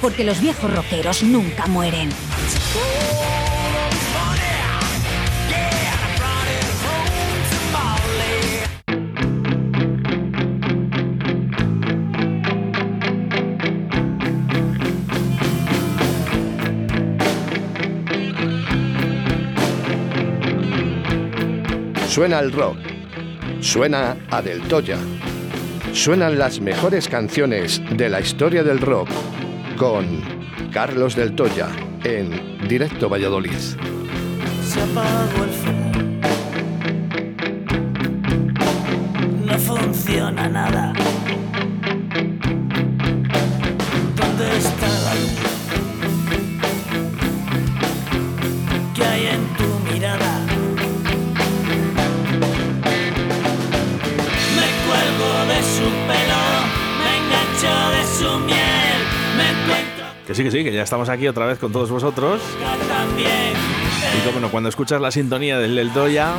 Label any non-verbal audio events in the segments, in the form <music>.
Porque los viejos rockeros nunca mueren. Suena el rock. Suena a Del Toya. Suenan las mejores canciones de la historia del rock con Carlos Del Toya en Directo Valladolid. Se apagó el fuego. No funciona nada. Que sí, que ya estamos aquí otra vez con todos vosotros. Y como no, cuando escuchas la sintonía del Del Toya,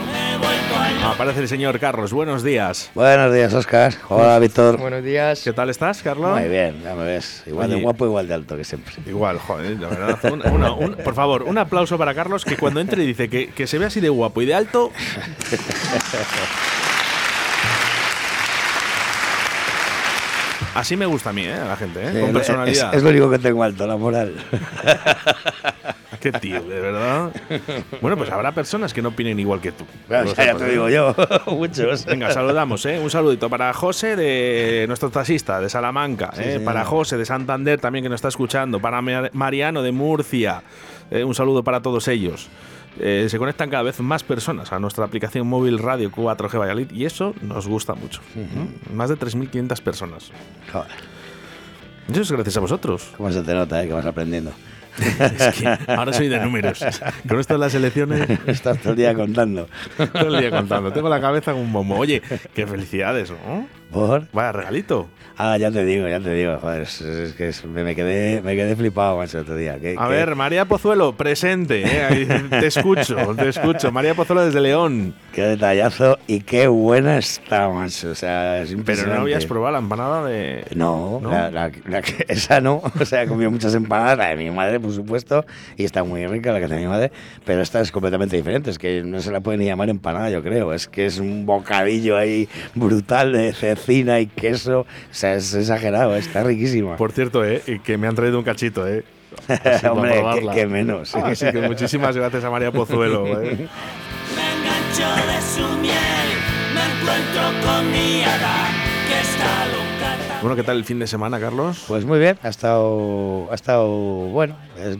aparece el señor Carlos. Buenos días. Buenos días, Oscar. Hola, Víctor. Buenos días. ¿Qué tal estás, Carlos? Muy bien, ya me ves. Igual de guapo, igual de alto que siempre. Igual, joder, la verdad. un- una- un- por favor, un aplauso para Carlos, que cuando entre y dice que, que se ve así de guapo y de alto. <laughs> Así me gusta a mí, ¿eh? A la gente, ¿eh? Sí, Con es- personalidad. Es, es lo único que tengo alto, la moral. <laughs> Qué tío, de verdad. Bueno, pues habrá personas que no opinen igual que tú. Bueno, ya, ya te ¿eh? digo yo, <laughs> muchos. Venga, saludamos, ¿eh? Un saludito para José, de nuestro taxista de Salamanca, Sí, ¿eh? para José de Santander también que nos está escuchando, para Mar- Mariano de Murcia, eh, un saludo para todos ellos. Eh, se conectan cada vez más personas a nuestra aplicación móvil Radio 4G Valladolid y eso nos gusta mucho. Más de 3.500 personas. Joder, Eso es gracias a vosotros. cómo se te nota, eh, que vas aprendiendo. <laughs> Es que ahora soy de números. <laughs> Con esto de las elecciones <laughs> Estás todo el día contando. todo el día contando. Tengo la cabeza como un bombo. Oye, qué felicidades, ¿no? ¿Por? Vaya regalito. Ah, ya te digo, ya te digo. Joder, es, es que es- me, me quedé, me quedé flipado, macho, otro día. A ver, María Pozuelo, presente. ¿eh? Te escucho, te escucho. María Pozuelo desde León. Qué detallazo y qué buena está, macho. O sea, es Pero no habías probado la empanada de. No, ¿No? La, la- la que- <laughs> esa no. O sea, he comido muchas empanadas, la de mi madre, por supuesto, y está muy rica la que hace mi madre, pero esta es completamente diferente. Es que no se la puede ni llamar empanada, yo creo. Es que es un bocadillo ahí brutal de cecina y queso. O sea, es exagerado, está riquísima. Por cierto, ¿eh? y que me han traído un cachito, ¿eh? <laughs> Hombre, que, menos. Así que muchísimas gracias a María Pozuelo. <laughs> ¿eh? Me engancho de su miel, me encuentro con mi hada, que está loca. Bueno, ¿qué tal el fin de semana, Carlos? Pues muy bien, ha estado, ha estado bueno, es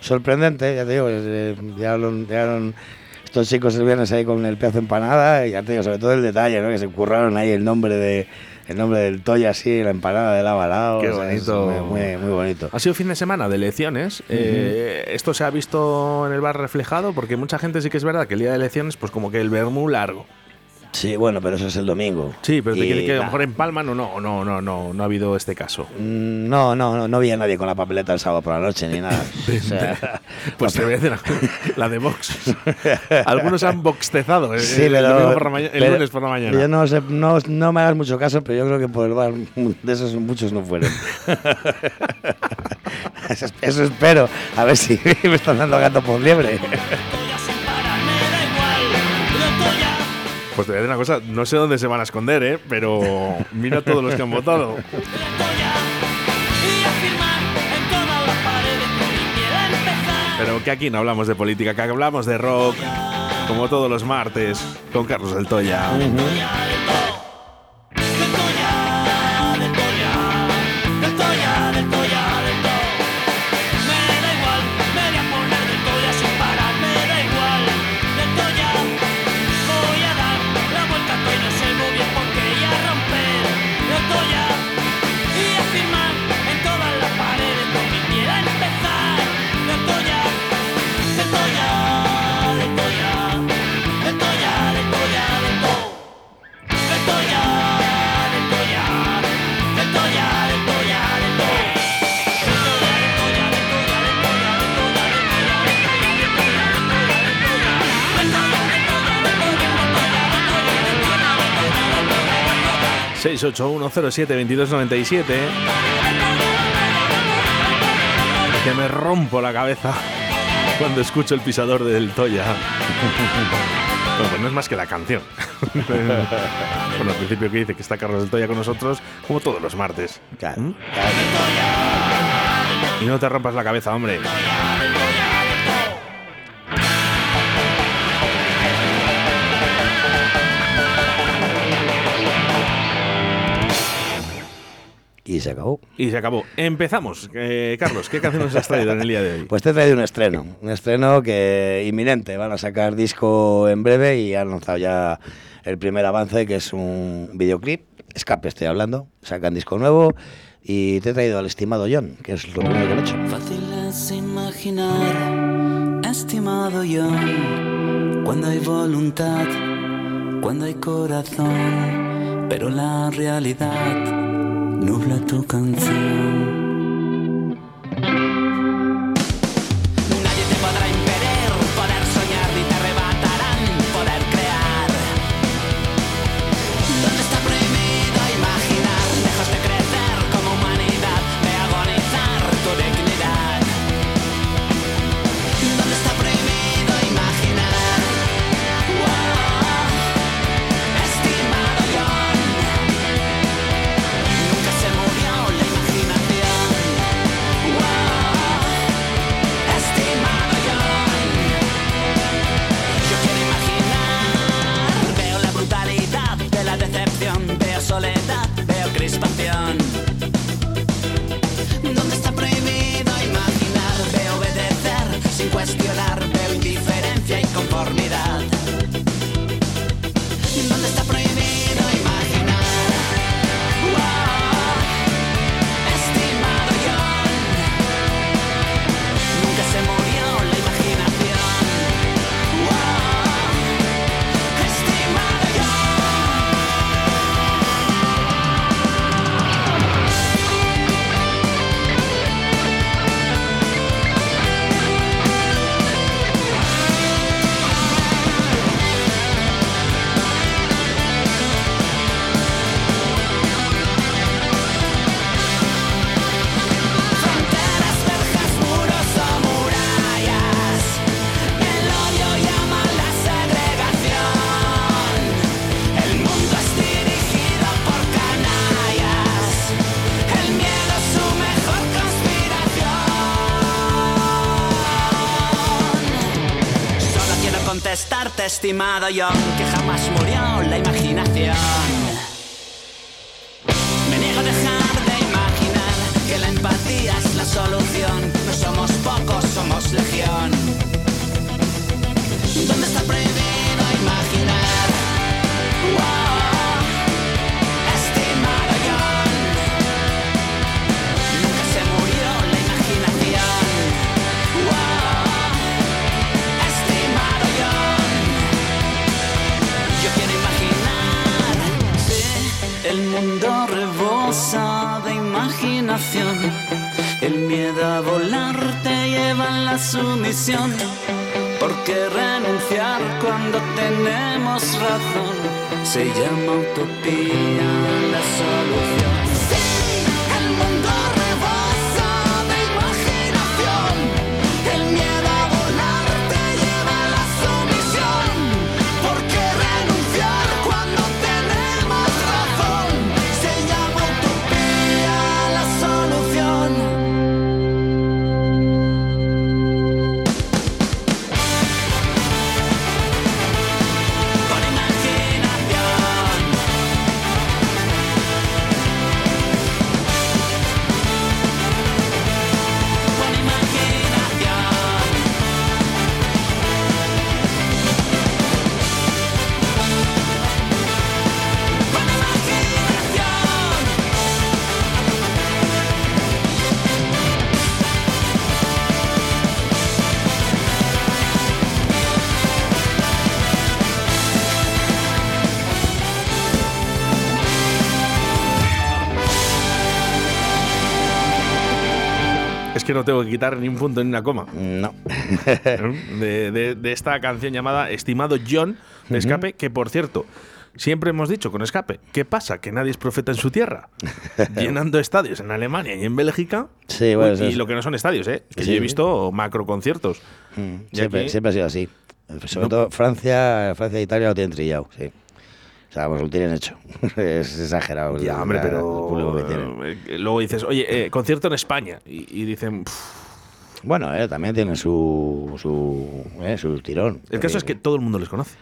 sorprendente, ya te digo, es, eh, llegaron, llegaron estos chicos el viernes ahí con el pedazo de empanada y ya te digo, sobre todo el detalle, ¿no? que se curraron ahí el nombre de el nombre del Toya así, la empanada de lava lao, Qué o sea, es bonito. muy, muy, muy bonito. Ha sido fin de semana de elecciones. Eh, esto se ha visto en el bar reflejado porque mucha gente sí que es verdad que el día de elecciones, pues como que el vermú largo. Sí, bueno, pero eso es el domingo. Sí, pero te quiere que a lo mejor en Palma no, no, no, no, no, no ha habido este caso. mm, No, no, no, no vi a nadie con la papeleta el sábado por la noche ni nada. <laughs> O sea, <laughs> Pues te voy a decir la de Vox. <laughs> Algunos han boxtezado eh, Sí, el, pero- domingo por la mañana- el pero lunes por la mañana. Yo no, sé, no, no me hagas mucho caso, pero yo creo que por el bar de esos muchos no fueron. eso, eso espero. A ver si me están dando gato por liebre. Pues te voy a decir una cosa, no sé dónde se van a esconder, ¿eh? pero mira todos los que han votado. a. Pero que aquí no hablamos de política, que hablamos de rock, como todos los martes, con Carlos del Toya. De Toya, 681072297. Que me rompo la cabeza cuando escucho el pisador del Toya. Bueno, pues no es más que la canción. bueno, al principio que dice que está Carlos del Toya con nosotros, como todos los martes. ¿Mm? Y no te rompas la cabeza, hombre. Y se acabó. Y se acabó. Empezamos. Eh, Carlos, ¿qué canción nos has traído en el día de hoy? Pues te he traído un estreno, un estreno que inminente. Van a sacar disco en breve y han lanzado ya el primer avance, que es un videoclip. Escape estoy hablando. Sacan disco nuevo y te he traído al estimado John, que es lo primero que han hecho. Fácil es imaginar, estimado yo, cuando hay voluntad, cuando hay corazón, pero la realidad nubla tu canción. Contestarte, estimado John, que jamás murió la imaginación. Se llama utopía la solución. No tengo que quitar ni un punto ni una coma. No. <laughs> de, de- de esta canción llamada Estimado John de Escape, que por cierto, siempre hemos dicho con escape, ¿qué pasa? Que nadie es profeta en su tierra. <laughs> Llenando estadios en Alemania y en Bélgica. Sí, bueno, Uy, y es- lo que no son estadios, ¿eh? Que Sí. yo he visto macro conciertos. Mm, Siempre, aquí- siempre ha sido así. Sobre No- todo Francia, Francia e Italia lo tienen trillado, sí. O sea, pues lo tienen hecho. <laughs> es exagerado. el- Ya, hombre, la- pero. el público que tienen. eh, luego dices, oye, eh, concierto en España. Y, y dicen, "Pff". Bueno, eh, también tienen su, su, eh, su tirón. el caso es que todo el mundo les conoce.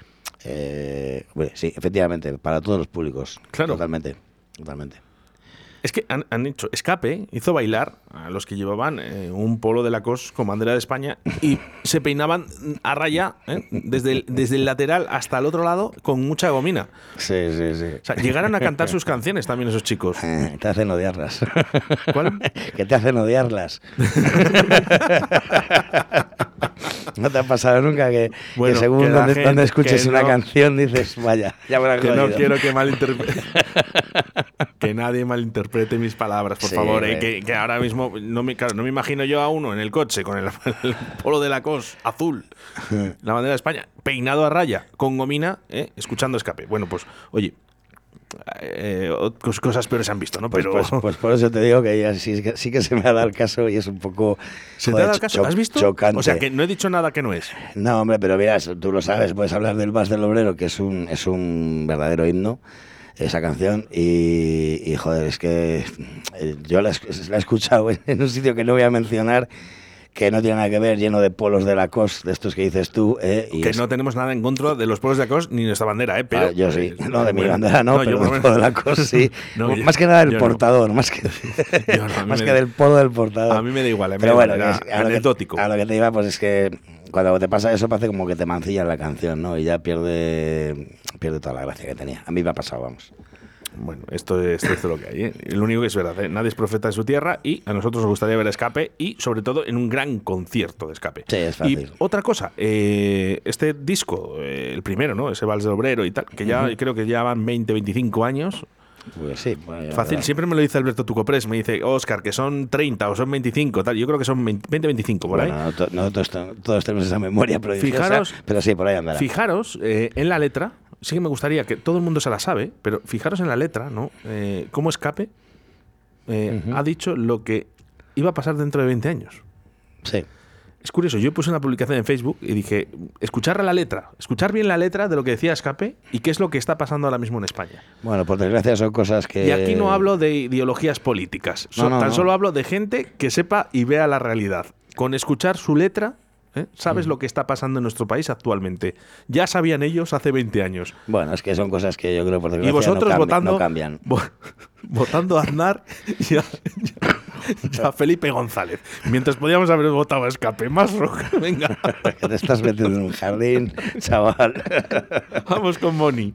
Eh, bueno, sí, efectivamente, para todos los públicos. Claro. Totalmente, totalmente. Es que han, han hecho escape, hizo bailar a los que llevaban eh, un polo de la COS con bandera de España y se peinaban a raya ¿eh? desde, el, desde el lateral hasta el otro lado con mucha gomina. Sí, sí, sí. O sea, llegaron a cantar sus canciones también esos chicos. <laughs> Eh, te hacen odiarlas. ¿Cuál? <laughs> que te hacen odiarlas. <laughs> ¿No te ha pasado nunca que, que Bueno, según que donde, gente- donde escuches que una no- canción dices, vaya, ya me la Que no jodido"? quiero que malinterprete. Que nadie malinterprete mis palabras, por Sí, favor. eh, que, que ahora mismo no me, claro, no me imagino yo a uno en el coche con el, <laughs> el polo de la COS azul, la bandera de España, peinado a raya, con gomina, eh, escuchando escape. Bueno, pues, oye. eh, cos- cosas peores se han visto, ¿no? Pues, Pero pues, pues por eso te digo que ya sí, que sí que se me ha dado el caso y es un poco ¿Se te joder, ha dado el caso? ¿Has visto? chocante. O sea, que no he dicho nada que no es. No, hombre, pero mira, tú lo sabes, puedes hablar del Vas del Obrero, que es un, es un verdadero himno, esa canción, y, y, joder, es que eh, yo la, la he escuchado <laughs> en, un sitio que no voy a mencionar, que no tiene nada que ver, lleno de polos de la COS, de estos que dices tú, eh, y que es- no tenemos nada en contra de los pueblos de la COS ni de esta bandera, ¿eh? Pero, Ah, yo sí, eh, no, de mi bandera no, yo pero del polo de la COS sí. <laughs> No, yo- más que nada del no. portador, más que, <laughs> no, más que da- del polo del portador. A mí me da igual, a mí Pero bueno, es- a, lo que, anecdótico. a lo que te iba, pues es que cuando te pasa eso parece como que te mancilla la canción, ¿no? Y ya pierde, pierde toda la gracia que tenía. A mí me ha pasado, vamos. Bueno, esto es, esto es lo que hay. ¿eh? Lo único que es verdad, ¿eh? nadie es profeta en su tierra y a nosotros nos gustaría ver escape y sobre todo en un gran concierto de escape. Sí, es fácil. Y otra cosa, eh, este disco, eh, el primero, ¿no? Ese Vals del Obrero y tal, que ya creo que ya van 20, 25 años. Pues sí, Fácil, siempre me lo dice Alberto Tucoprés, me dice, Oscar, que son 30 o son 25, tal. Yo creo que son 20, 25 por ahí. Bueno, to- nosotros to- todos tenemos esa memoria prodigiosa, Fijaros- pero sí, por ahí andará. Fijaros eh, en la letra, sí que me gustaría que todo el mundo se la sabe, pero fijaros en la letra, ¿no? Eh, cómo escape eh, ha dicho lo que iba a pasar dentro de 20 años. Sí. Es curioso, yo puse una publicación en Facebook y dije, escuchar la letra, escuchar bien la letra de lo que decía Escape y qué es lo que está pasando ahora mismo en España. Bueno, por desgracia son cosas que... Y aquí no hablo de ideologías políticas, No, no, tan no. solo hablo de gente que sepa y vea la realidad. Con escuchar su letra, ¿eh? sabes Mm. lo que está pasando en nuestro país actualmente. Ya sabían ellos hace 20 años. Bueno, es que son cosas que yo creo por Y desgracia vosotros no, cambi- votando, no cambian. vo- <laughs> votando a Aznar <laughs> y y <laughs> a Felipe González. Mientras podíamos haber votado a Escape, más roja. Venga, <laughs> te estás metiendo en un jardín, chaval. vamos con Moni.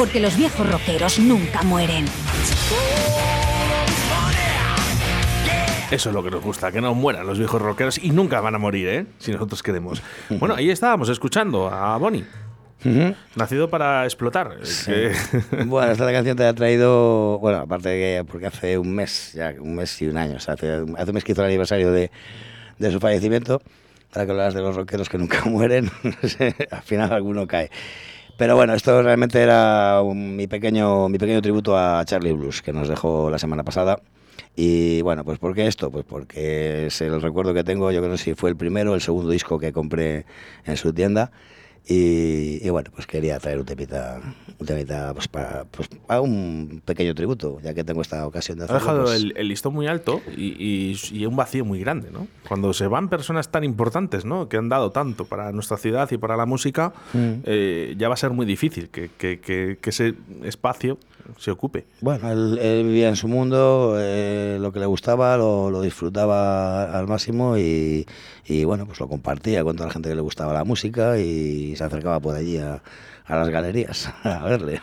Porque los viejos rockeros nunca mueren. Eso es lo que nos gusta, que no mueran los viejos rockeros y nunca van a morir, ¿eh? Si nosotros queremos. <laughs> Bueno, ahí estábamos escuchando a Bonnie. Nacido para explotar. Eh, que- <laughs> Bueno, esta canción te ha traído, bueno, aparte de que porque hace un mes, ya un mes y un año, o sea, hace, hace un mes que hizo el aniversario de, de su fallecimiento, para que hablas de los rockeros que nunca <laughs> mueren, no sé, al final alguno cae. Pero bueno, esto realmente era mi, pequeño, mi pequeño tributo a Charlie Blues, que nos dejó la semana pasada. Y bueno, pues ¿por qué esto? Pues porque es el recuerdo que tengo, yo creo que si fue el primero el segundo disco que compré en su tienda. Y, y bueno, pues quería traer un temita, un temita pues para, pues para un pequeño tributo, ya que tengo esta ocasión de ha hacerlo. dejado pues, el, el listón muy alto y, y- y un vacío muy grande, ¿no? Cuando se van personas tan importantes, ¿no? Que han dado tanto para nuestra ciudad y para la música, Mm. eh, ya va a ser muy difícil que, que- que- que ese espacio se ocupe. Bueno, él, él vivía en su mundo, eh, lo que le gustaba lo, lo disfrutaba al máximo y, y, bueno, pues lo compartía con toda la gente que le gustaba la música y se acercaba por allí a, a las galerías <laughs> a verle.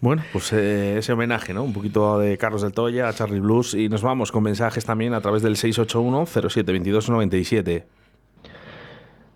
Bueno, pues eh, ese homenaje, ¿no? Un poquito de Carlos del Toya a Charlie Blues y nos vamos con mensajes también a través del 681 07 97.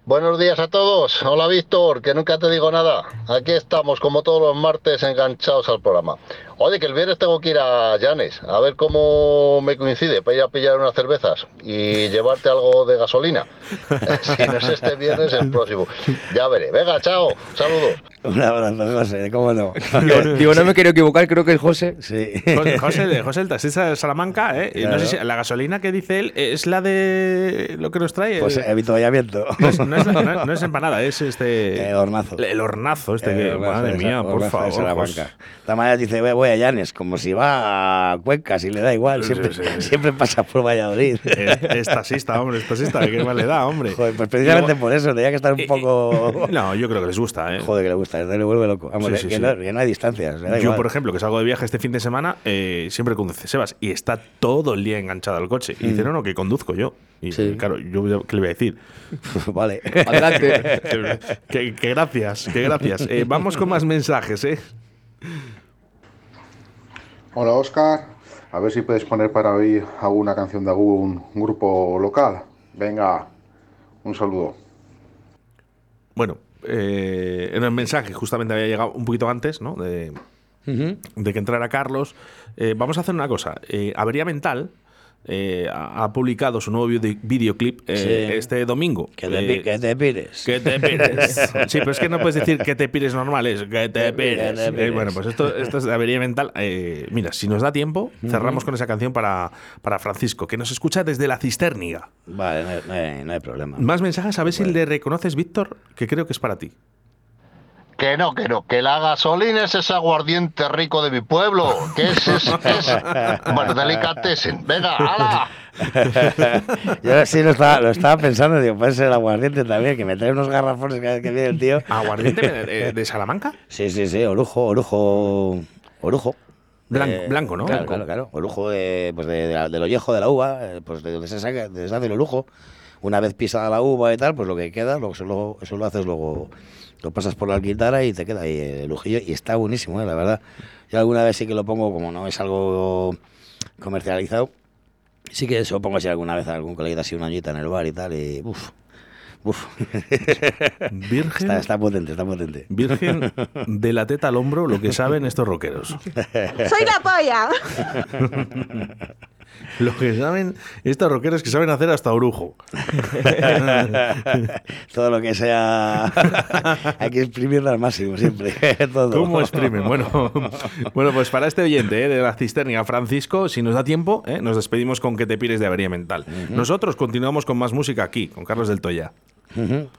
Buenos días a todos. Hola Víctor, que nunca te digo nada. Aquí estamos como todos los martes enganchados al programa. Oye, que el viernes tengo que ir a Llanes, a ver cómo me coincide para ir a pillar unas cervezas y llevarte algo de gasolina. <laughs> si no es este viernes, el próximo. Ya veré. Venga, chao. Saludos. Un abrazo, José, ¿cómo no? Digo, <laughs> digo, no me quiero equivocar, creo que es José. Sí. José, <laughs> José, de- José el taxista de Salamanca, ¿eh? Y No sé si la gasolina que dice él es la de lo que nos trae. Pues el- avituallamiento. no, es, no es- no es- no es empanada, es este. El hornazo. El hornazo, este Eh, que. hornazo Madre de mía, por favor. pues, Salamanca. Manera dice, "Voy- voy a Llanes, como si va a Cuenca, si le da igual, Sí, siempre, sí, sí. <laughs> siempre pasa por Valladolid. Es, es taxista, hombre, es taxista, ¿qué más le da, hombre? Joder, pues precisamente Luego- por eso, tenía que estar un Eh, poco... No, yo creo que les gusta, ¿eh? Joder, que le gusta, le vuelve loco. Vamos, Sí, que, sí, que sí. No, que no hay distancias. le da Yo, igual. por ejemplo, que salgo de viaje este fin de semana, eh, siempre conduce Sebas y está todo el día enganchado al coche. Y dice, no, no, que conduzco yo. Y Mm. Sí. claro, yo ¿qué le voy a decir? <laughs> vale. Adelante. <laughs> que, que gracias, que gracias. Eh, vamos con más mensajes, ¿eh? Hola Oscar, a ver si puedes poner para hoy alguna canción de algún grupo local. Venga, un saludo. Bueno, eh, en el mensaje justamente había llegado un poquito antes, ¿no? De, de que entrara Carlos. Eh, vamos a hacer una cosa. Eh, Avería Mental eh, ha, publicado su nuevo vide- videoclip eh, Sí. este domingo. Que te, Eh, que te pires. Que te pires. <laughs> Sí, pero es que no puedes decir que te pires normal, es que te pires. te pires. Eh, bueno, pues esto, esto es de avería mental. Mira, si nos da tiempo, cerramos con esa canción para, para Francisco, que nos escucha desde la cisterniga. Vale, no hay, no hay- no hay problema. Más mensajes, a ver si le reconoces, Víctor, que creo que es para ti. Que no, que no, que la gasolina es ese aguardiente rico de mi pueblo. Que es, es, es bueno, delicatessen. Venga, hala. <laughs> Yo sí lo estaba, lo estaba pensando, digo, puede ser el aguardiente también, que me trae unos garrafones cada vez que viene el tío. ¿Aguardiente de, Salamanca? <laughs> Sí, sí, sí, orujo, orujo, orujo. Blanco, Eh, blanco, ¿no? Claro, claro, claro. Orujo de, pues de, de del ollejo de la uva, eh, pues de donde se saca, de donde se hace el orujo. Una vez pisada la uva y tal, pues lo que queda, luego, eso, lo- eso lo haces luego, lo pasas por la alquitara y te queda ahí el ujillo y está buenísimo, eh, la verdad. Yo alguna vez sí que lo pongo, como no es algo comercializado, sí que eso pongo así alguna vez a algún colega así una añita en el bar y tal, y uff, uff. <laughs> Virgen, está, está potente, está potente. virgen de la teta al hombro, lo que saben estos rockeros. Soy la polla. <laughs> <laughs> Los que saben, estas rockeras que saben hacer hasta orujo. <laughs> Todo lo que sea. <laughs> Hay que exprimirlo al máximo siempre. ¿Cómo exprimen? Bueno, bueno, pues para este oyente eh, de la cisterna, Francisco, si nos da tiempo, eh, nos despedimos con que te pires de avería mental. Nosotros continuamos con más música aquí, con Carlos del Toya.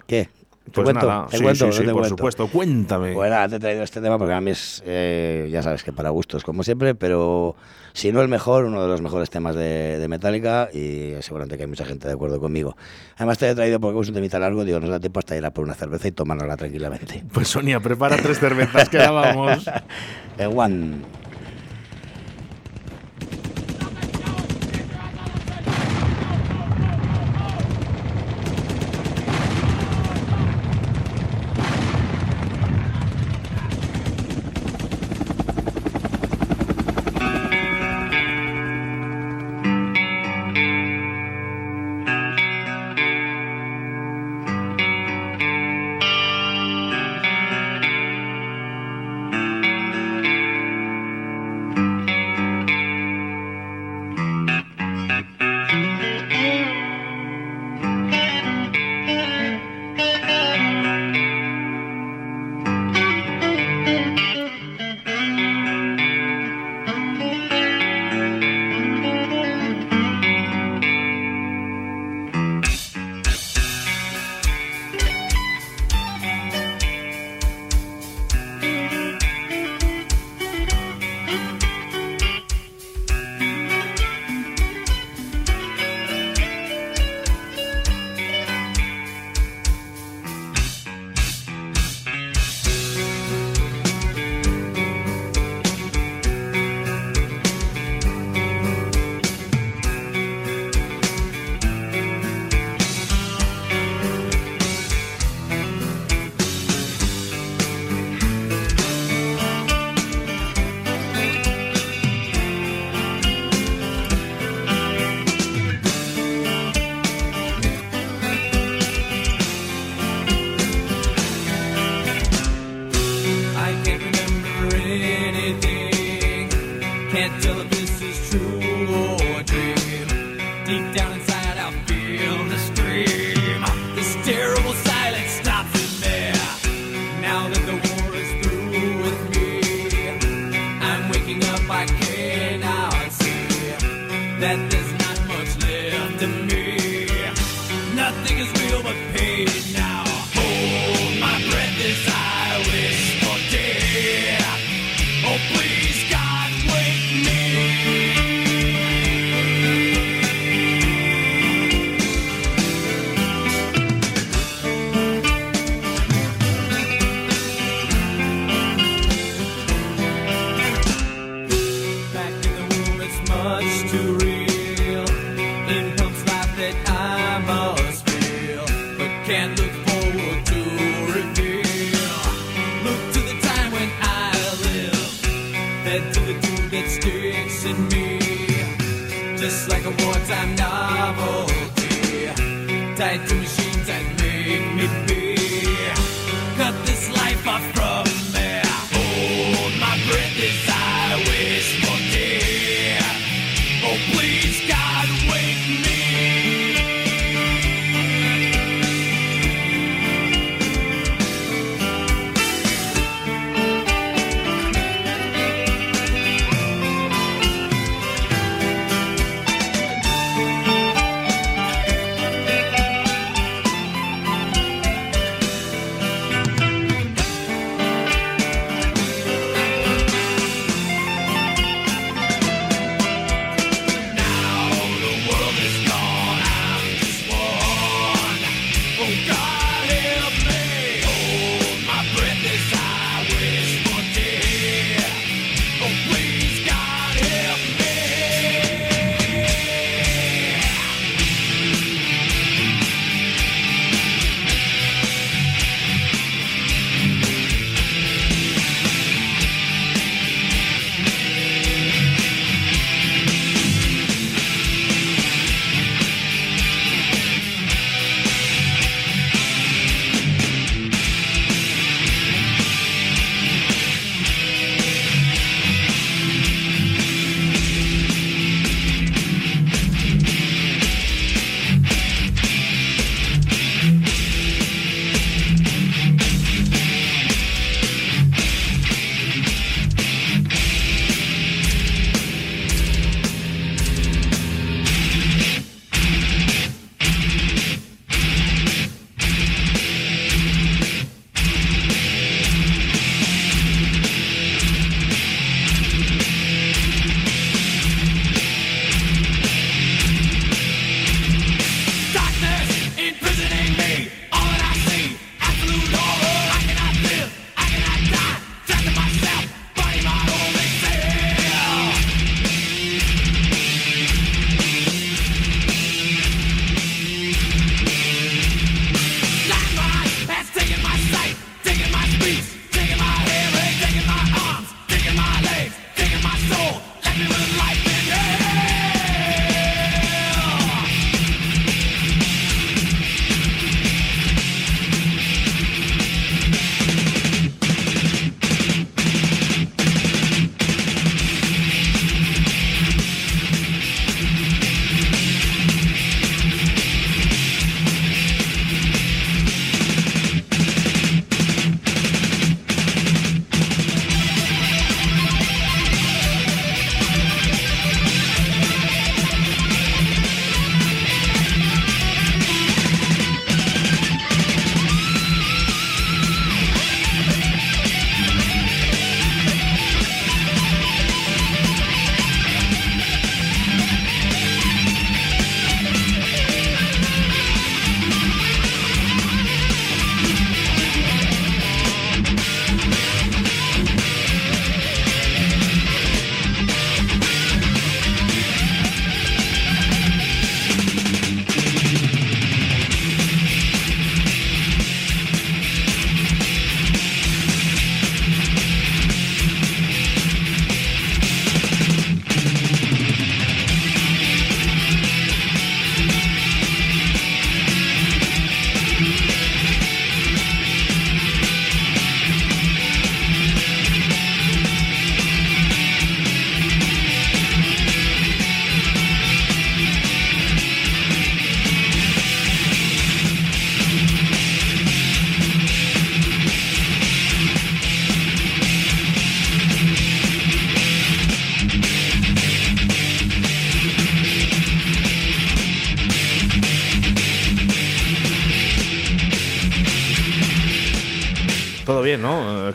¿Qué? Pues nada, ¿Te sí, sí, por supuesto, cuéntame. Bueno, te he traído este tema porque a mí es, eh, ya sabes que para gustos, como siempre, pero si no el mejor, uno de los mejores temas de, Metallica y seguramente que hay mucha gente de acuerdo conmigo. Además te he traído porque es un temita largo, digo, nos da tiempo hasta ir a por una cerveza y tomárnosla tranquilamente. Pues Sonia, prepara tres cervezas, que <laughs> la vamos. Eh, one.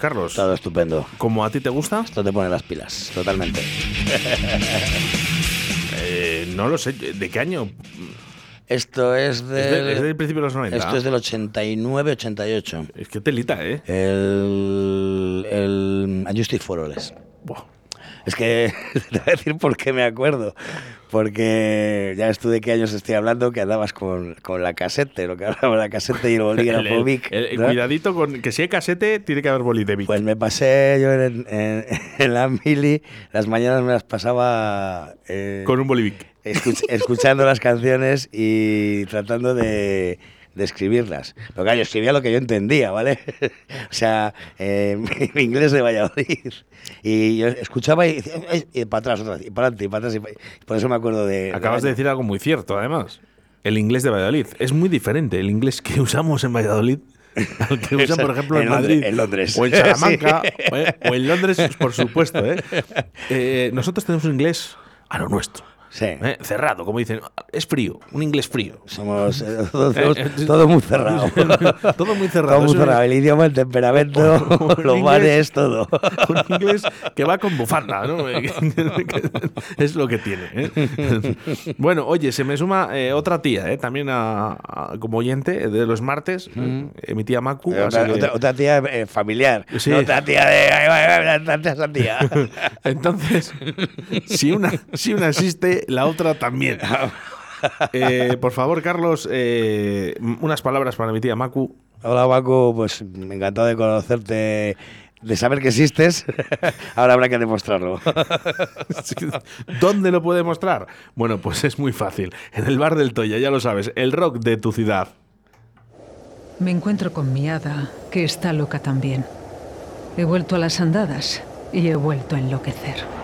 Carlos? Todo estupendo. ¿Como a ti te gusta? Esto te pone las pilas, totalmente. <laughs> Eh, no lo sé. ¿De qué año? Esto es Es, del, de- es del principio de los 90. esto es del 89-88. Es que telita, ¿eh? El, el Justice for All es. Es que <laughs> te voy a decir por qué me acuerdo. Porque ya ves tú de qué años estoy hablando, que andabas con, con la casete, lo que hablaba la casete y el <laughs> bolígrafo Vic. Cuidadito con que si hay casete, tiene que haber boli de Vic. Pues me pasé yo en, en- <laughs> en la mili, las mañanas me las pasaba eh, Con un boli Vic. escuch- escuchando las canciones y tratando de, de escribirlas. Pero claro, yo escribía lo que yo entendía, ¿vale? <laughs> o sea, eh, <laughs> mi, mi inglés de Valladolid. Y yo escuchaba y, "Ay", y para atrás otra vez, y para adelante, y para atrás. y y por eso me acuerdo de... Acabas de decir algo muy cierto, además. El inglés de Valladolid. Es muy diferente el inglés que usamos en Valladolid al que usan, por <laughs> ejemplo, en, En Londres- Madrid. en Londres. O en Salamanca. Sí. o, en, o en Londres, por supuesto. ¿eh? Eh, nosotros tenemos un inglés a lo nuestro. Sí. ¿eh? Cerrado, como dicen. Es frío, un inglés frío. Somos eh, <laughs> todo, Eh, eh, <laughs> todo muy cerrado. Todo muy cerrado. Todo muy cerrado. El idioma, el temperamento, <laughs> los inglés- bares, todo. un inglés que va con bufanda, ¿no? es lo que tiene. ¿eh? Bueno, oye, se me suma otra tía, también a- a- como oyente de los martes, mi tía Macu. así Otra, que- otra- otra tía familiar. Sí. Otra tía de. Entonces, si una, si una existe, la otra también. <laughs> Eh, por favor, Carlos, eh, unas palabras para mi tía Macu. Hola, Paco. Pues encantado de conocerte. De saber que existes, <laughs> ahora habrá que demostrarlo. <laughs> ¿Dónde lo puede mostrar? Bueno, pues es muy fácil. En el bar del Toya, ya lo sabes, el rock de tu ciudad. Me encuentro con mi hada, que está loca también. He vuelto a las andadas y he vuelto a enloquecer.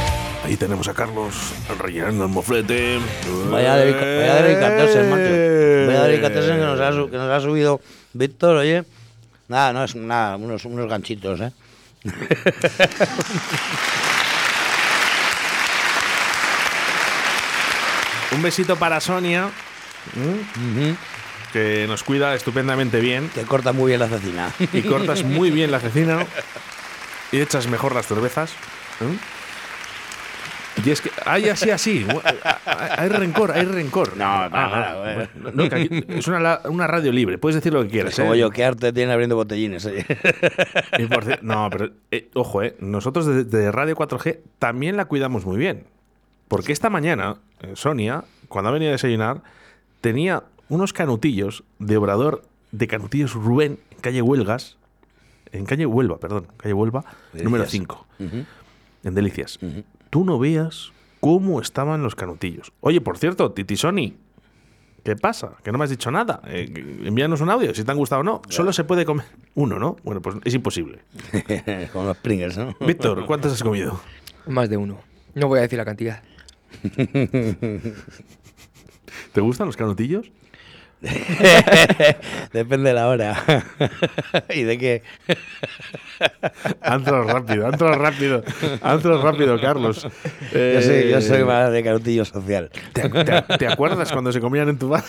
Ahí tenemos a Carlos rellenando el moflete. Vaya, vaya dedicatessen, macho. Vaya dedicatessen que nos ha, su- que nos ha subido Víctor, oye. Nada, no es nada, unos, unos ganchitos, ¿eh? <laughs> Un besito para Sonia, que nos cuida estupendamente bien. Que corta muy bien la cecina. Y cortas muy bien la cecina. <laughs> Y echas mejor las cervezas. ¿eh? Y es que hay así, así. Hay rencor, hay rencor. No, no, Ah, no, eh. no, que es una, una radio libre, puedes decir lo que quieras. Como ¿eh? yo, qué arte tiene abriendo botellines, oye. Por no, pero eh, ojo, eh, nosotros de, de Radio 4G también la cuidamos muy bien. Porque esta mañana, eh, Sonia, cuando ha venido a desayunar, tenía unos canutillos de obrador de canutillos Rubén en calle Huelgas, en calle Huelva, perdón, calle Huelva, Delicias. número 5, Ujú. en Delicias. Tú no veas cómo estaban los canutillos. Oye, por cierto, Titi Sony, ¿qué pasa? Que no me has dicho nada. Eh, envíanos un audio, si te han gustado o no. Solo se puede comer uno, ¿no? Bueno, pues es imposible. <laughs> Como los Pringles, ¿no? Víctor, ¿cuántos has comido? Más de uno. No voy a decir la cantidad. <laughs> ¿Te gustan los canutillos? <laughs> Depende de la hora. <laughs> ¿Y de qué? Ha entrado rápido, ha entrado rápido, ha entrado rápido, Carlos. Eh, Yo soy, yo soy más de canutillo social. ¿te, te- te acuerdas cuando se comían en tu bar?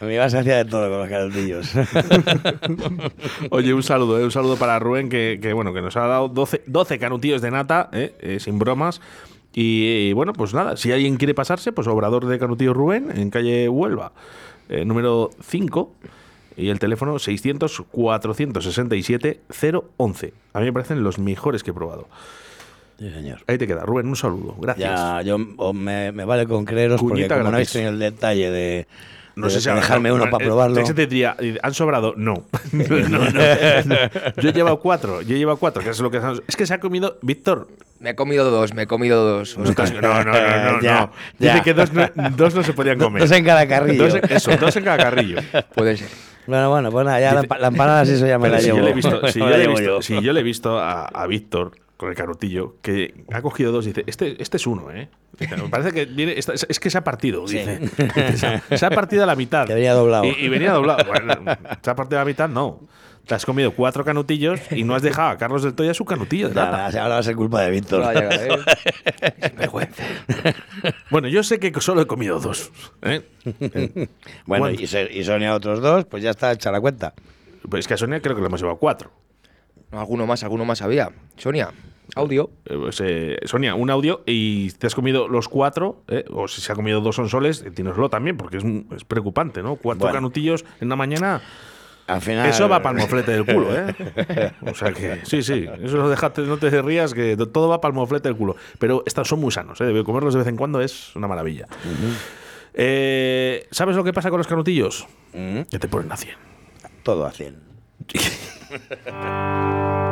Me ibas a hacer de todo con los canutillos. <laughs> Oye, un saludo, eh, un saludo para Rubén, que, que, bueno, que nos ha dado 12, 12 canutillos de nata, eh, eh, sin bromas. Y, eh, bueno, pues nada, si alguien quiere pasarse, pues Obrador de Canutillos Rubén, en calle Huelva, eh, número 5, y el teléfono 600-467-011. A mí me parecen los mejores que he probado. Sí, señor. Ahí te queda, Rubén, un saludo. Gracias. Ya, yo o me, me vale con creeros porque Cuñita como no gratis. habéis tenido el detalle de, No de- sé si de habrá- dejarme uno no, para eh, probarlo. ese te diría, ¿han sobrado? <laughs> No. No, no, no. Yo he llevado cuatro, yo he llevado cuatro, que es lo que es que se ha comido Víctor. Me he comido dos, me he comido dos. No, no, no, no, no. <laughs> Ya, no. Dice ya. que dos no, dos no se podían comer. Dos en cada carrillo. Dos en- eso, dos en cada carrillo. <laughs> Puede ser. Bueno, bueno, pues nada, ya la, empa- la empanada sí eso ya me la si llevo. si yo le he visto, yo. si yo le he visto a, a Víctor con el canutillo, que ha cogido dos y dice, este, este es uno, ¿eh? Me parece que viene, es, que se ha partido, Sí. dice. Se ha, se ha partido a la mitad. Que venía doblado. Y, y venía doblado. Bueno, se ha partido a la mitad, no. Te has comido cuatro canutillos y no has dejado a Carlos del Toya su canutillo de lata. Ahora, ahora va a ser culpa de Víctor. Vaya, ¿eh? <laughs> Vergüenza. Bueno, yo sé que solo he comido dos. ¿eh? bueno, y, y Sonia otros dos, pues ya está hecha la cuenta. Pues es que a Sonia creo que le hemos llevado cuatro. No, alguno más, alguno más había. Sonia, audio. Eh, pues, eh, Sonia, un audio y te has comido los cuatro, eh, o si se ha comido dos sonsoles, dínoslo también, porque es, es preocupante, ¿no? Cuatro Bueno. canutillos en una mañana. Al final. Eso va para el moflete del culo, ¿eh? <laughs> O sea que, sí, sí, eso no, dejate, no te rías, que todo va para el moflete del culo. Pero estos son muy sanos, ¿eh? Debe comerlos de vez en cuando, es una maravilla. Eh, ¿Sabes lo que pasa con los canutillos? Que te ponen a 100. todo a 100. <laughs>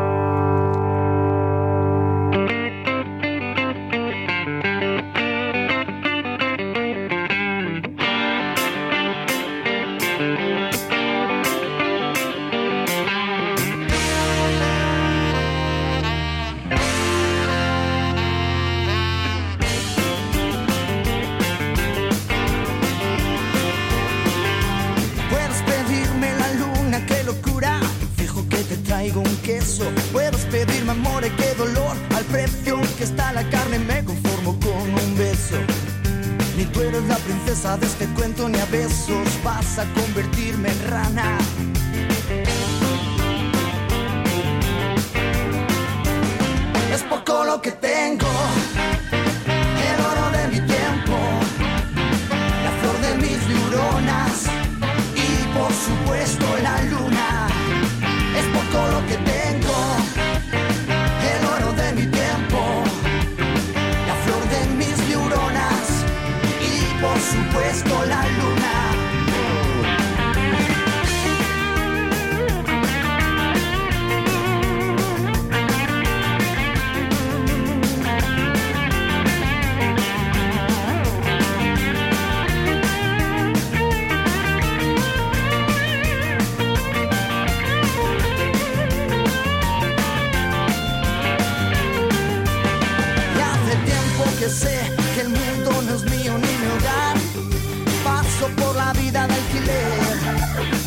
vida de alquiler,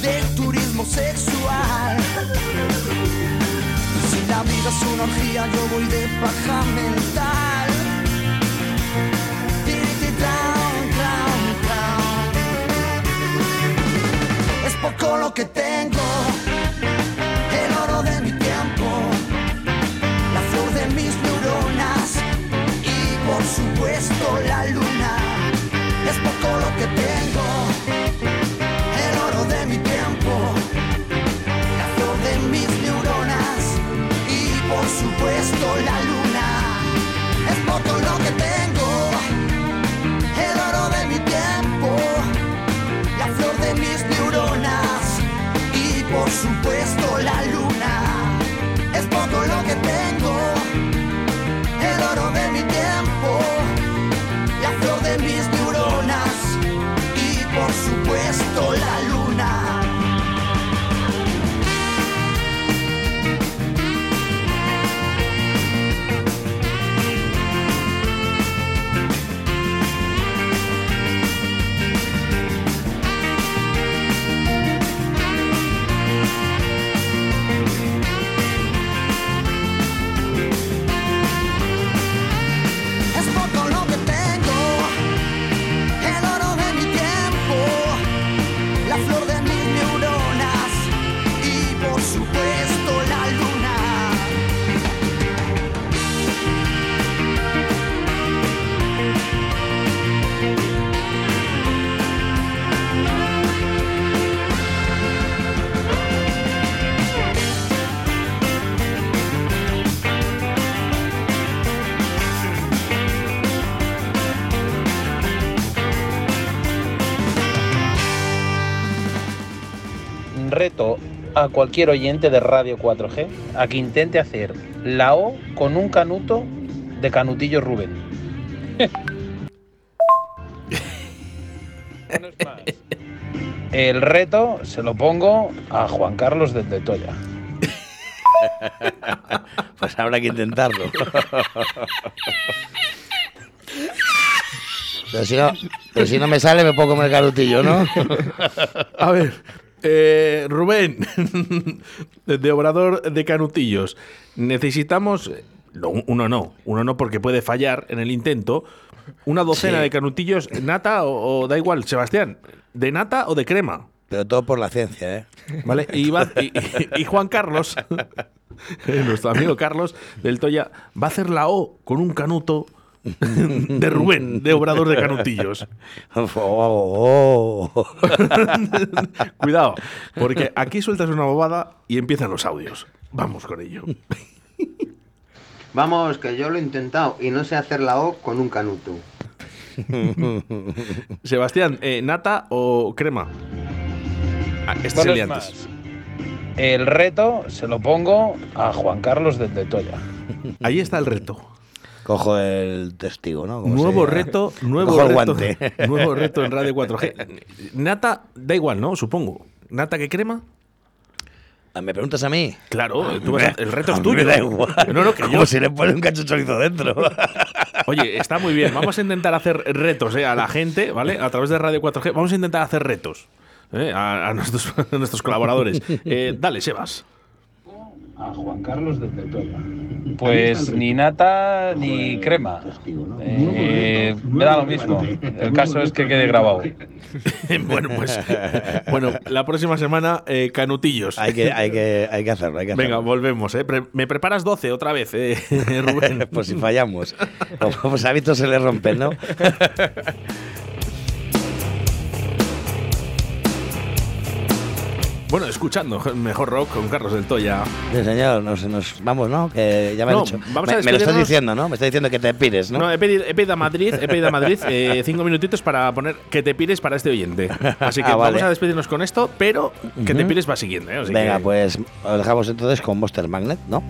del turismo sexual. Si la vida es una orgía, yo voy de paja mental. Tran, tran, tran. Es poco lo que tengo, supuesto la luna. Es poco lo que tengo, el oro de mi tiempo, la flor de mis neuronas y por supuesto la luna. A cualquier oyente de Radio 4G a que intente hacer la O con un canuto de canutillo Rubén. <laughs> El reto se lo pongo a Juan Carlos del de Toya. <laughs> pues habrá que intentarlo. pero, si no, pero si no me sale, me puedo comer el canutillo, ¿no? <laughs> A ver, eh, Rubén, <laughs> de Obrador de Canutillos, necesitamos, no, uno no, uno no porque puede fallar en el intento, una docena Sí. de canutillos, nata o, o da igual, Sebastián, ¿de nata o de crema? Pero todo por la ciencia, ¿eh? ¿Vale? Y, va- y- y- y Juan Carlos, <laughs> nuestro amigo Carlos del Toya, va a hacer la O con un canuto de Rubén, de Obrador de Canutillos. Oh, oh, oh. Cuidado, porque aquí sueltas una bobada y empiezan los audios. Vamos con ello. Vamos, que yo lo he intentado y no sé hacer la O con un canuto. Sebastián, eh, ¿nata o crema? Ah, este es el de antes. reto se lo pongo a Juan Carlos desde Toya. Ahí está el reto. Cojo el testigo, ¿no? Como Nuevo reto, <laughs> nuevo Cojo el reto, guante. <laughs> nuevo reto en Radio 4G. Nata, da igual, ¿no? Supongo. ¿Nata que crema? Ah, ¿Me preguntas a mí? Claro, tú vas a- el reto es <laughs> tuyo. Me da igual. No, no, que Como yo- si le pone un cacho chorizo dentro. Oye, está muy bien. Vamos a intentar hacer retos eh, a la gente, ¿vale? A través de Radio 4G. Vamos a intentar hacer retos eh, a, a nuestros, a nuestros colaboradores. Eh, dale, Sebas. A Juan Carlos desde Toya. Pues ni nata ni crema. Eh, me da lo mismo. El caso es que quede grabado. <laughs> bueno, pues. <laughs> Bueno, la próxima semana, eh, canutillos. hay, que, hay, que, hay que hacerlo, hay que Venga, hacerlo. volvemos. ¿eh? Pre- me preparas 12 otra vez, eh, <laughs> Rubén. Pues si fallamos. Los hábitos se le rompen, ¿no? Bueno, escuchando mejor rock con Carlos del Toya. Sí, señor, nos, nos vamos, ¿no? Que ya me No, dicho. vamos a me, lo estás diciendo, ¿no? Me estás diciendo que te pires, ¿no? No, he pedido, he pedido a Madrid, he pedido a Madrid eh, cinco minutitos para poner que te pires para este oyente. Así que <laughs> Ah, vamos a despedirnos con esto, pero que te pires va siguiendo. ¿eh? Así Venga, que- pues lo dejamos entonces con Monster Magnet, ¿no?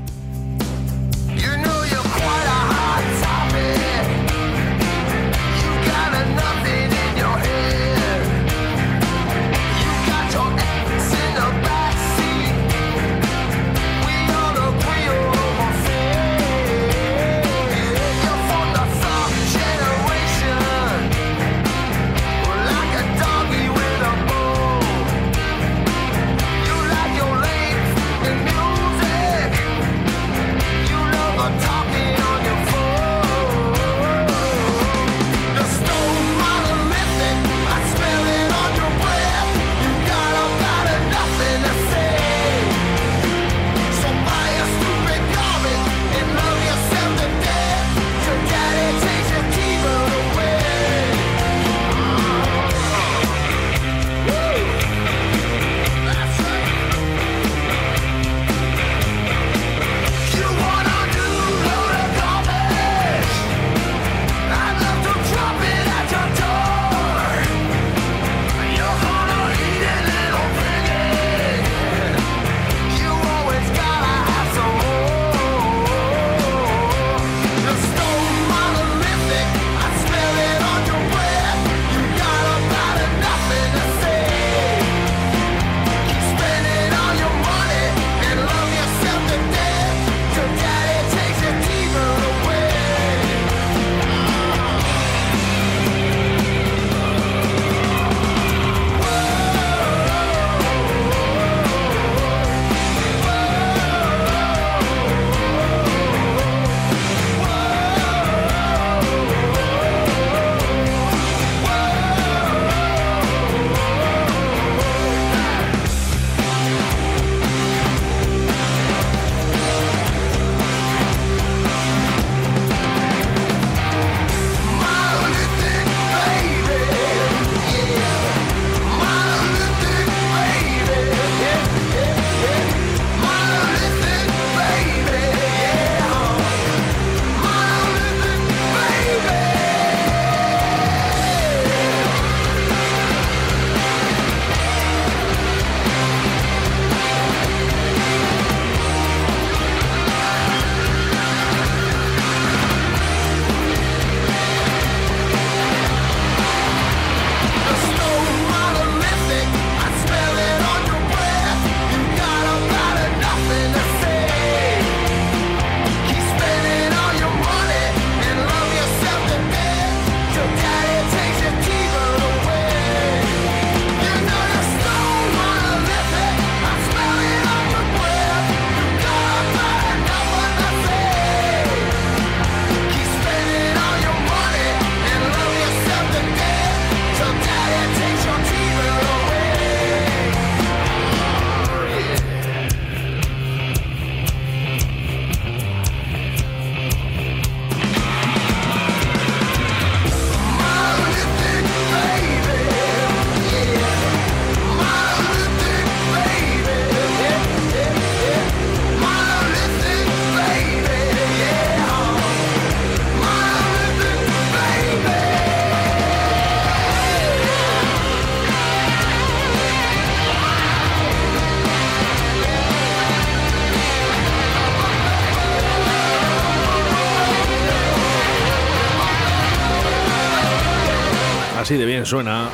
Así de bien suena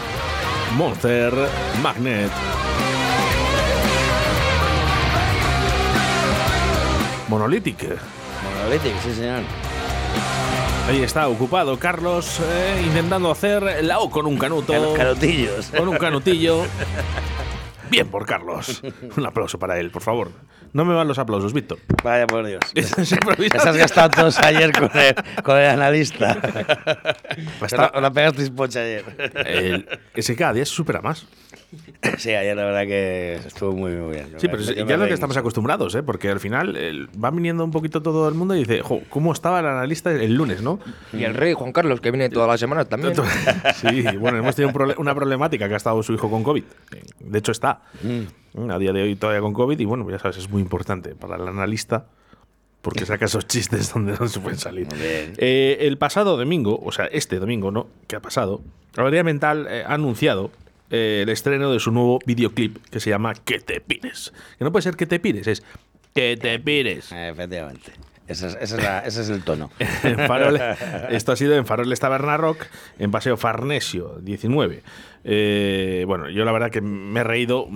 Monster Magnet. Monolithic. Monolithic, sí, señor. Ahí está ocupado Carlos eh, intentando hacer la O con un canuto. Can- canutillos. Con un canutillo. <laughs> Bien por Carlos. Un aplauso para él, por favor. No me van los aplausos, Víctor. Vaya por Dios. <laughs> Esas. Esas gastado todos ayer con el, con el analista. <laughs> La, la pegasteis pocha ayer. El- ese cada día se supera más. <laughs> Sí, ayer la verdad que estuvo muy, muy bien. Sí, pero es- ya es lo que estamos acostumbrados, ¿eh? porque al final el- va viniendo un poquito todo el mundo y dice, jo, ¿cómo estaba el analista el lunes, no? Y el rey Juan Carlos, que viene todas las semanas también. <laughs> Sí, bueno, hemos tenido un prole- una problemática que ha estado su hijo con COVID. De hecho, está Mm. a día de hoy todavía con COVID y bueno, ya sabes, es muy importante para el analista porque saca esos chistes <laughs> donde no se pueden salir. Eh, el pasado domingo, o sea, este domingo, ¿no? Que ha pasado, la Mental eh, ha anunciado eh, el estreno de su nuevo videoclip que se llama Que te pires. Que no puede ser que te pires, es que te pires. Efectivamente. Ese es, ese es la- ese es el tono. <laughs> Farol- esto ha sido en Faroles Taberna Rock, en Paseo Farnesio 19. Eh, bueno, yo la verdad que me he reído,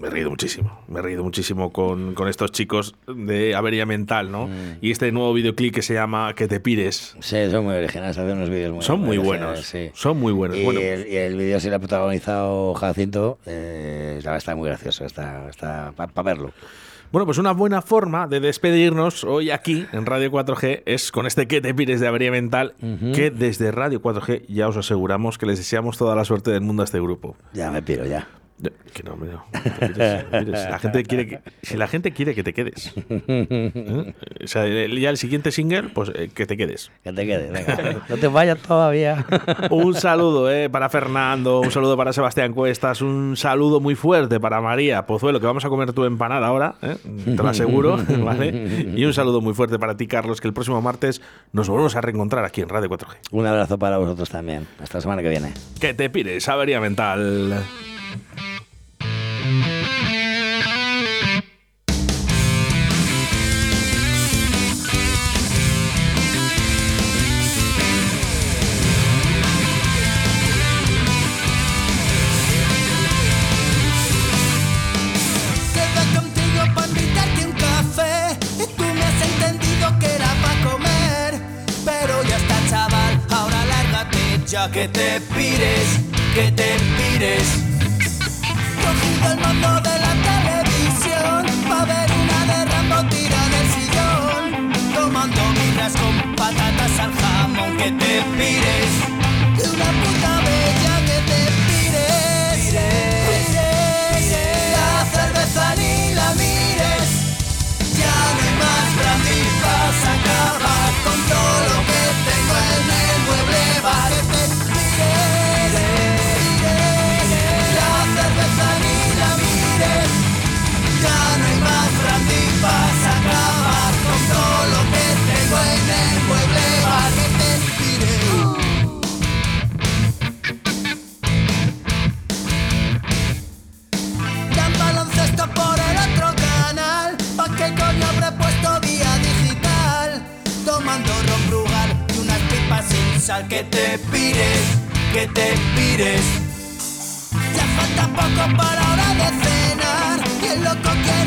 me he reído muchísimo. Me he reído muchísimo con, con estos chicos de Avería Mental, ¿no? Y este nuevo videoclip que se llama Que te pires. Sí, son muy originales, hacen unos vídeos muy Son muy buenos. Son muy buenos. Y, Bueno, el, y el vídeo sí lo ha protagonizado Jacinto. eh, está, está muy gracioso, está, está para verlo. Bueno, pues una buena forma de despedirnos hoy aquí en Radio 4G es con este que te pires de avería mental, que desde Radio 4G ya os aseguramos que les deseamos toda la suerte del mundo a este grupo. Ya me piro, ya. Que no, no. La gente quiere que, si la gente quiere que te quedes. ¿eh? O sea, ya el siguiente single, pues eh, que te quedes. Que te quedes, venga. no te vayas todavía. Un saludo eh, para Fernando, un saludo para Sebastián Cuestas, un saludo muy fuerte para María Pozuelo, que vamos a comer tu empanada ahora, ¿eh? te lo aseguro, <laughs> ¿vale? Y un saludo muy fuerte para ti, Carlos, que el próximo martes nos volvemos a reencontrar aquí en Radio 4G. Un abrazo para vosotros también. Hasta la semana que viene. Que te pires, avería mental. Que te pires, que te pires. Cogido el mando de la televisión Pa' ver una de Rambo tira en el sillón. Tomando birras con patatas al jamón Que te pires Que te pires, que te pires. Ya falta poco para hora de cenar Y loco desayunar